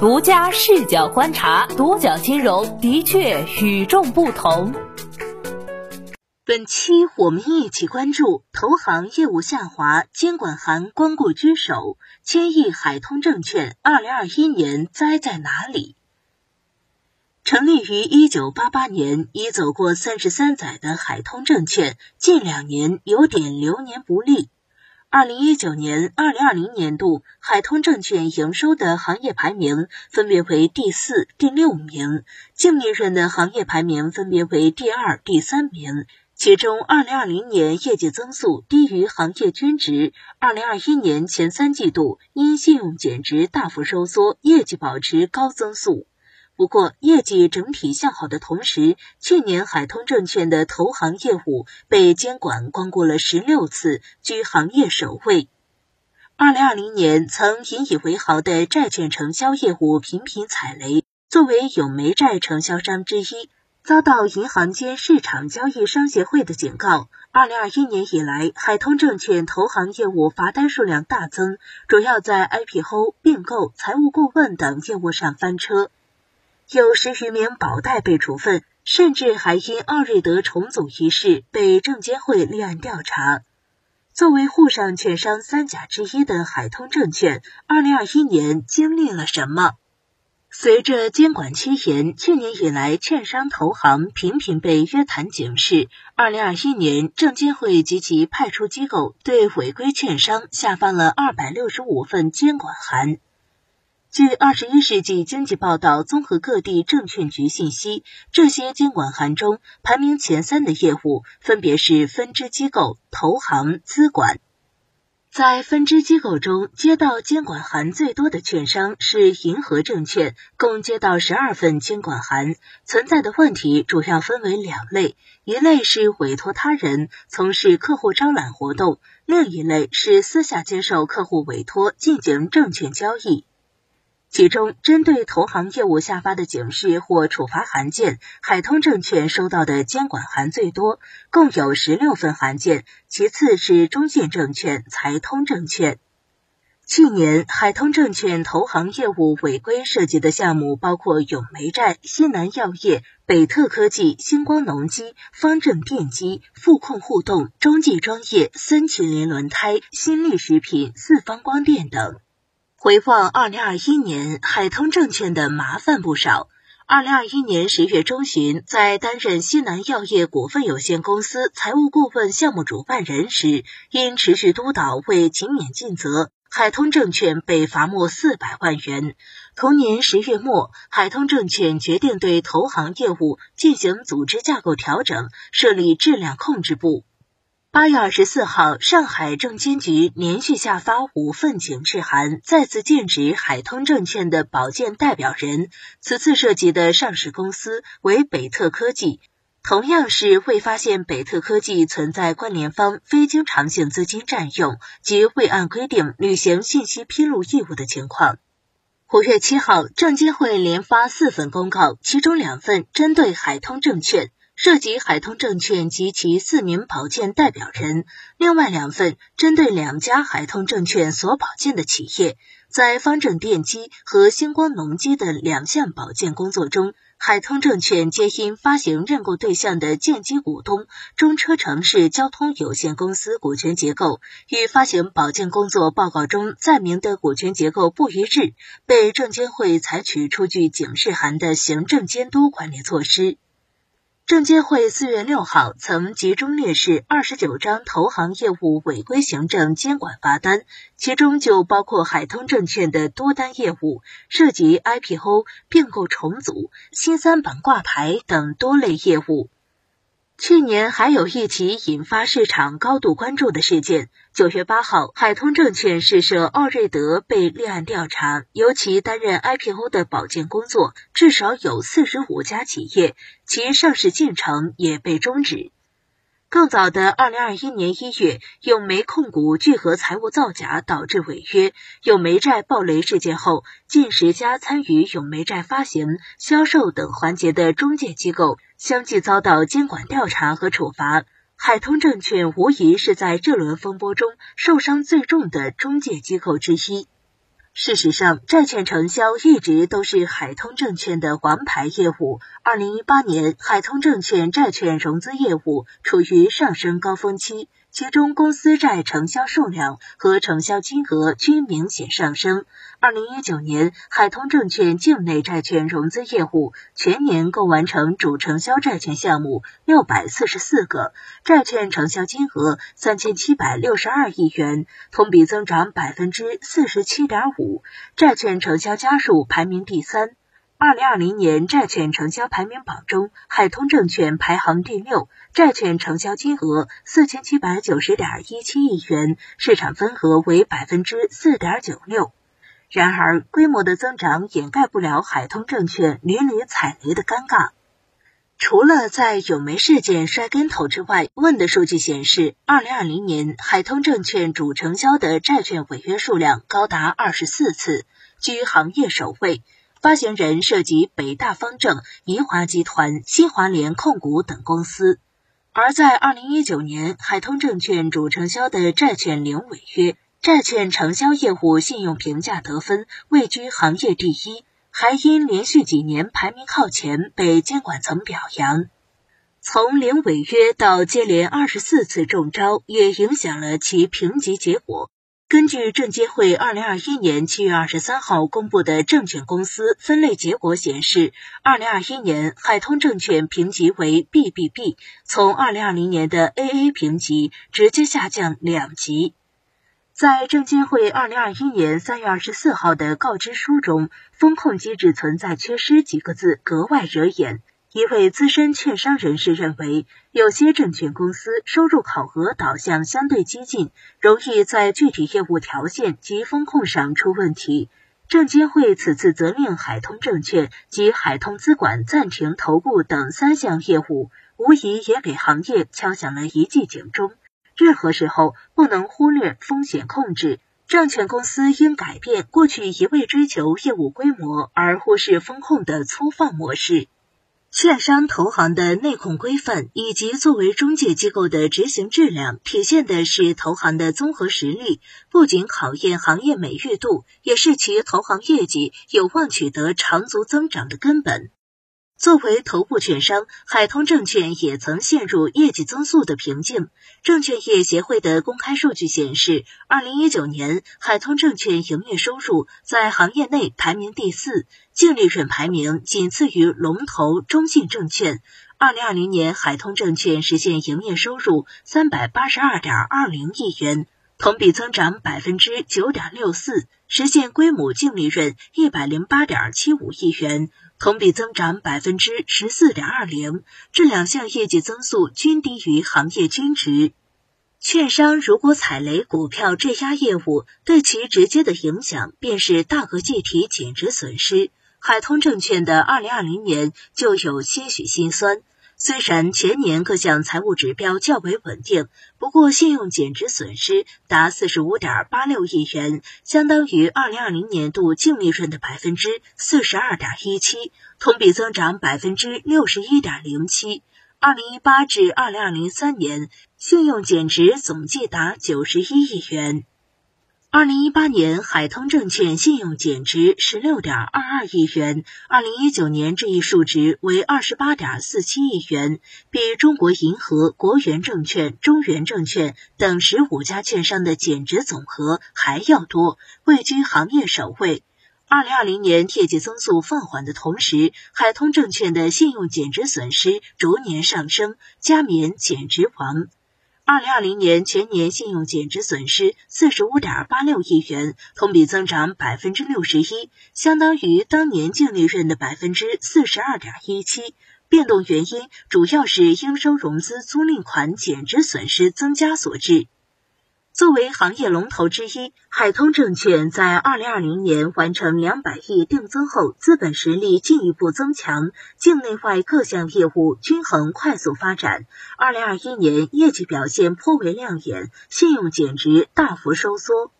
独家视角观察，独角金融的确与众不同。本期我们一起关注投行业务下滑，监管函光顾居首，千亿海通证券二零二一年栽在哪里？成立于一九八八年，已走过三十三载的海通证券，近两年有点流年不利。二零一九年、二零二零年度，海通证券营收的行业排名分别为第四、第六名，净利润的行业排名分别为第二、第三名。其中，二零二零年业绩增速低于行业均值，二零二一年前三季度因信用减值大幅收缩，业绩保持高增速。不过，业绩整体向好的同时，去年海通证券的投行业务被监管光顾了十六次，居行业首位。二零二零年曾引以为豪的债券承销业务频频踩雷，作为永煤债承销商之一，遭到银行间市场交易商协会的警告。二零二一年以来，海通证券投行业务罚单数量大增，主要在 IPO、并购、财务顾问等业务上翻车。有十余名保代被处分，甚至还因奥瑞德重组一事被证监会立案调查。作为沪上券商三甲之一的海通证券，二零二一年经历了什么？随着监管趋严，去年以来，券商投行频频被约谈警示。二零二一年，证监会及其派出机构对违规券商下发了二百六十五份监管函。据《二十一世纪经济报道》综合各地证券局信息，这些监管函中排名前三的业务分别是分支机构、投行、资管。在分支机构中，接到监管函最多的券商是银河证券，共接到十二份监管函。存在的问题主要分为两类：一类是委托他人从事客户招揽活动，另一类是私下接受客户委托进行证券交易。其中，针对投行业务下发的警示或处罚函件，海通证券收到的监管函最多，共有十六份函件，其次是中信证券、财通证券。去年，海通证券投行业务违规涉及的项目包括永煤债、西南药业、北特科技、星光农机、方正电机、富控互动、中继装业、森麒麟轮胎、新力食品、四方光电等。回望二零二一年，海通证券的麻烦不少。二零二一年十月中旬，在担任西南药业股份有限公司财务顾问项目主办人时，因持续督导未勤勉尽责，海通证券被罚没四百万元。同年十月末，海通证券决定对投行业务进行组织架构调整，设立质量控制部。八月二十四号，上海证监局连续下发五份警示函，再次禁止海通证券的保荐代表人。此次涉及的上市公司为北特科技，同样是未发现北特科技存在关联方非经常性资金占用及未按规定履行信息披露义务的情况。五月七号，证监会连发四份公告，其中两份针对海通证券。涉及海通证券及其四名保荐代表人，另外两份针对两家海通证券所保荐的企业，在方正电机和星光农机的两项保荐工作中，海通证券皆因发行认购对象的建基股东中车城市交通有限公司股权结构与发行保荐工作报告中载明的股权结构不一致，被证监会采取出具警示函的行政监督管理措施。证监会四月六号曾集中列示二十九张投行业务违规行政监管罚单，其中就包括海通证券的多单业务，涉及 IPO、并购重组、新三板挂牌等多类业务。去年还有一起引发市场高度关注的事件。九月八号，海通证券试射奥瑞德被立案调查，由其担任 IPO 的保荐工作，至少有四十五家企业，其上市进程也被终止。更早的二零二一年一月，永煤控股聚合财务造假导致违约，永煤债暴雷事件后，近十家参与永煤债发行、销售等环节的中介机构相继遭到监管调查和处罚。海通证券无疑是在这轮风波中受伤最重的中介机构之一。事实上，债券承销一直都是海通证券的王牌业务。二零一八年，海通证券债券融资业务处于上升高峰期。其中，公司债承销数量和承销金额均明显上升。二零一九年，海通证券境内债券融资业务全年共完成主承销债券项目六百四十四个，债券承销金额三千七百六十二亿元，同比增长百分之四十七点五，债券承销家数排名第三。二零二零年债券成交排名榜中，海通证券排行第六，债券成交金额四千七百九十点一七亿元，市场份额为百分之四点九六。然而，规模的增长掩盖不了海通证券屡屡踩雷的尴尬。除了在永煤事件摔跟头之外，问的数据显示，二零二零年海通证券主承销的债券违约数量高达二十四次，居行业首位。发行人涉及北大方正、宜华集团、新华联控股等公司，而在二零一九年，海通证券主承销的债券零违约，债券承销业务信用评价得分位居行业第一，还因连续几年排名靠前被监管层表扬。从零违约到接连二十四次中招，也影响了其评级结果。根据证监会二零二一年七月二十三号公布的证券公司分类结果显示，二零二一年海通证券评级为 BBB，从二零二零年的 AA 评级直接下降两级。在证监会二零二一年三月二十四号的告知书中，“风控机制存在缺失”几个字格外惹眼。一位资深券商人士认为，有些证券公司收入考核导向相对激进，容易在具体业务条线及风控上出问题。证监会此次责令海通证券及海通资管暂停投顾等三项业务，无疑也给行业敲响了一记警钟。任何时候不能忽略风险控制，证券公司应改变过去一味追求业务规模而忽视风控的粗放模式。券商投行的内控规范以及作为中介机构的执行质量，体现的是投行的综合实力，不仅考验行业美誉度，也是其投行业绩有望取得长足增长的根本。作为头部券商，海通证券也曾陷入业绩增速的瓶颈。证券业协会的公开数据显示，二零一九年海通证券营业收入在行业内排名第四，净利润排名仅次于龙头中信证券。二零二零年，海通证券实现营业收入三百八十二点二零亿元，同比增长百分之九点六四，实现规模净利润一百零八点七五亿元。同比增长百分之十四点二零，这两项业绩增速均低于行业均值。券商如果踩雷股票质押业务，对其直接的影响便是大额计提减值损失。海通证券的二零二零年就有些许心酸。虽然全年各项财务指标较为稳定，不过信用减值损失达四十五点八六亿元，相当于二零二零年度净利润的百分之四十二点一七，同比增长百分之六十一点零七。二零一八至二零二零三年，信用减值总计达九十一亿元。二零一八年，海通证券信用减值十六点二二亿元，二零一九年这一数值为二十八点四七亿元，比中国银河、国元证券、中原证券等十五家券商的减值总和还要多，位居行业首位。二零二零年业绩增速放缓的同时，海通证券的信用减值损失逐年上升，加冕减值王。二零二零年全年信用减值损失四十五点八六亿元，同比增长百分之六十一，相当于当年净利润的百分之四十二点一七。变动原因主要是应收融资租赁款减值损失增加所致。作为行业龙头之一，海通证券在二零二零年完成两百亿定增后，资本实力进一步增强，境内外各项业务均衡快速发展。二零二一年业绩表现颇为亮眼，信用减值大幅收缩。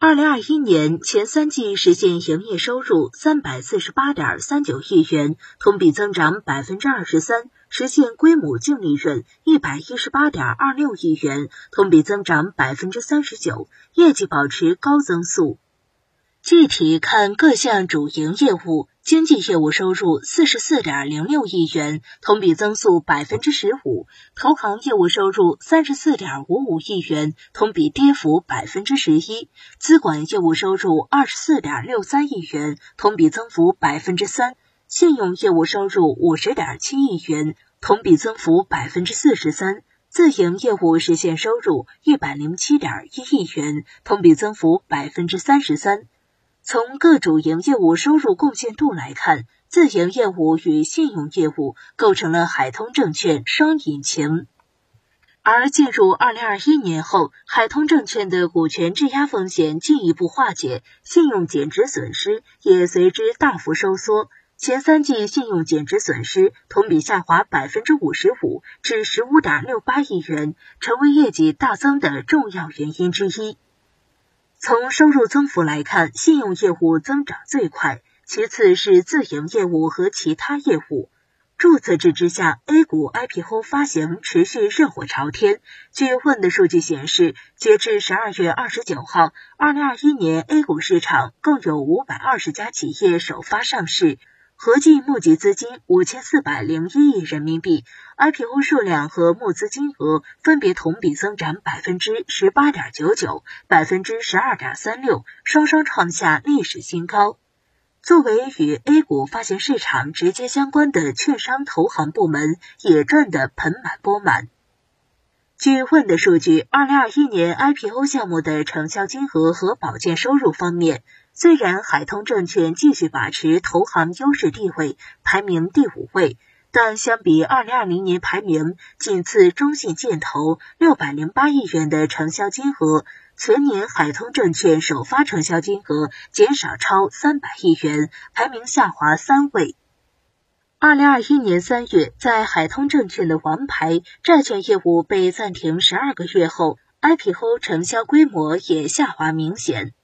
二零二一年前三季实现营业收入三百四十八点三九亿元，同比增长百分之二十三，实现规模净利润一百一十八点二六亿元，同比增长百分之三十九，业绩保持高增速。具体看各项主营业务，经纪业务收入四十四点零六亿元，同比增速百分之十五；投行业务收入三十四点五五亿元，同比跌幅百分之十一；资管业务收入二十四点六三亿元，同比增幅百分之三；信用业务收入五十点七亿元，同比增幅百分之四十三；自营业务实现收入一百零七点一亿元，同比增幅百分之三十三。从各主营业务收入贡献度来看，自营业务与信用业务构成了海通证券双引擎。而进入二零二一年后，海通证券的股权质押风险进一步化解，信用减值损失也随之大幅收缩。前三季信用减值损失同比下滑百分之五十五，至十五点六八亿元，成为业绩大增的重要原因之一。从收入增幅来看，信用业务增长最快，其次是自营业务和其他业务。注册制之下，A 股 IPO 发行持续热火朝天。据问的数据显示，截至十二月二十九号，二零二一年 A 股市场共有五百二十家企业首发上市。合计募集资金五千四百零一亿人民币，IPO 数量和募资金额分别同比增长百分之十八点九九、百分之十二点三六，双双创下历史新高。作为与 A 股发行市场直接相关的券商投行部门，也赚得盆满钵满。据问的数据，二零二一年 IPO 项目的成交金额和保荐收入方面。虽然海通证券继续把持投行优势地位，排名第五位，但相比二零二零年排名仅次中信建投六百零八亿元的成交金额，全年海通证券首发成交金额减少超三百亿元，排名下滑三位。二零二一年三月，在海通证券的王牌债券业务被暂停十二个月后，IPO 成交规模也下滑明显。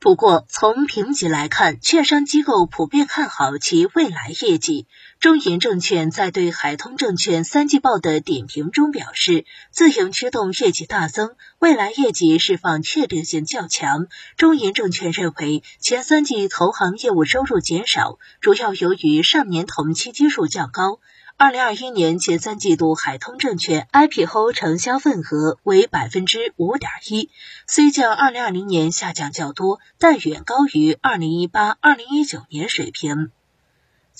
不过，从评级来看，券商机构普遍看好其未来业绩。中银证券在对海通证券三季报的点评中表示，自营驱动业绩大增，未来业绩释放确定性较强。中银证券认为，前三季投行业务收入减少，主要由于上年同期基数较高。二零二一年前三季度，海通证券 IPO 成交份额为百分之五点一，虽较二零二零年下降较多，但远高于二零一八、二零一九年水平。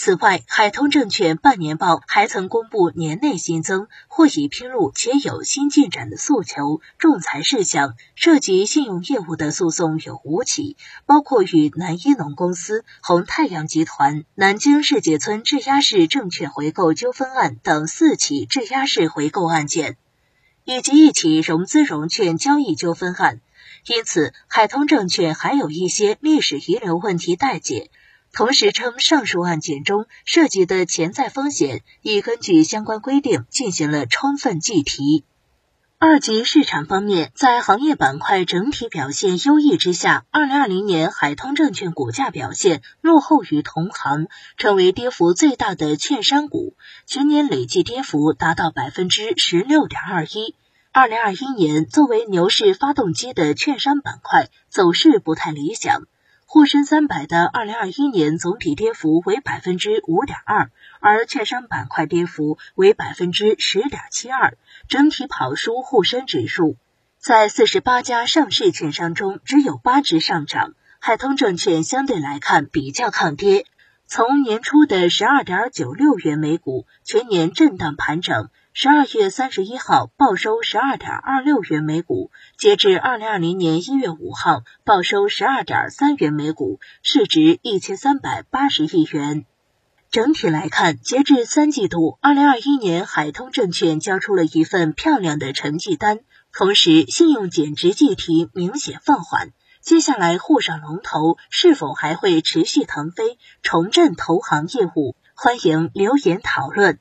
此外，海通证券半年报还曾公布年内新增或已披露且有新进展的诉求、仲裁事项，涉及信用业务的诉讼有五起，包括与南一农公司、红太阳集团、南京世界村质押式证券回购纠纷案等四起质押式回购案件，以及一起融资融券交易纠纷案。因此，海通证券还有一些历史遗留问题待解。同时称，上述案件中涉及的潜在风险已根据相关规定进行了充分计提。二级市场方面，在行业板块整体表现优异之下，二零二零年海通证券股价表现落后于同行，成为跌幅最大的券商股，全年累计跌幅达到百分之十六点二一。二零二一年作为牛市发动机的券商板块走势不太理想。沪深三百的二零二一年总体跌幅为百分之五点二，而券商板块跌幅为百分之十点七二，整体跑输沪深指数。在四十八家上市券商中，只有八只上涨，海通证券相对来看比较抗跌。从年初的十二点九六元每股，全年震荡盘整。十二月三十一号报收十二点二六元每股，截至二零二零年一月五号报收十二点三元每股，市值一千三百八十亿元。整体来看，截至三季度，二零二一年海通证券交出了一份漂亮的成绩单，同时信用减值计提明显放缓。接下来沪上龙头是否还会持续腾飞，重振投行业务？欢迎留言讨论。